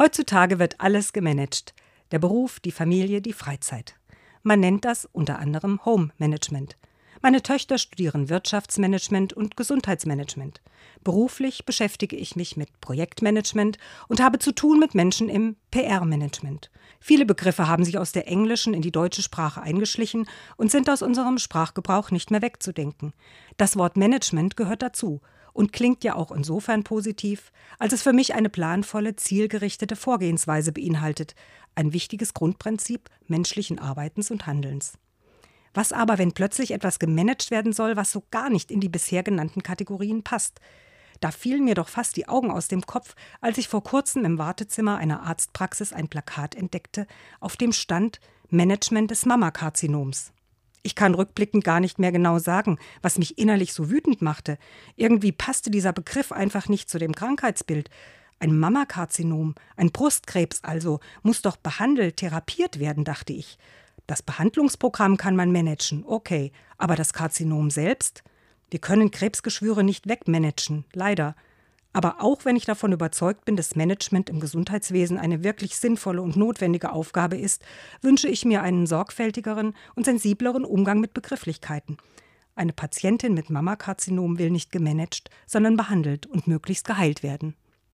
Heutzutage wird alles gemanagt. Der Beruf, die Familie, die Freizeit. Man nennt das unter anderem Home Management. Meine Töchter studieren Wirtschaftsmanagement und Gesundheitsmanagement. Beruflich beschäftige ich mich mit Projektmanagement und habe zu tun mit Menschen im PR-Management. Viele Begriffe haben sich aus der englischen in die deutsche Sprache eingeschlichen und sind aus unserem Sprachgebrauch nicht mehr wegzudenken. Das Wort Management gehört dazu und klingt ja auch insofern positiv, als es für mich eine planvolle, zielgerichtete Vorgehensweise beinhaltet, ein wichtiges Grundprinzip menschlichen Arbeitens und Handelns. Was aber, wenn plötzlich etwas gemanagt werden soll, was so gar nicht in die bisher genannten Kategorien passt? Da fielen mir doch fast die Augen aus dem Kopf, als ich vor kurzem im Wartezimmer einer Arztpraxis ein Plakat entdeckte, auf dem stand Management des Mammakarzinoms. Ich kann rückblickend gar nicht mehr genau sagen, was mich innerlich so wütend machte. Irgendwie passte dieser Begriff einfach nicht zu dem Krankheitsbild. Ein Mammakarzinom, ein Brustkrebs also, muss doch behandelt, therapiert werden, dachte ich. Das Behandlungsprogramm kann man managen, okay, aber das Karzinom selbst? Wir können Krebsgeschwüre nicht wegmanagen, leider. Aber auch wenn ich davon überzeugt bin, dass Management im Gesundheitswesen eine wirklich sinnvolle und notwendige Aufgabe ist, wünsche ich mir einen sorgfältigeren und sensibleren Umgang mit Begrifflichkeiten. Eine Patientin mit Mammakarzinom will nicht gemanagt, sondern behandelt und möglichst geheilt werden.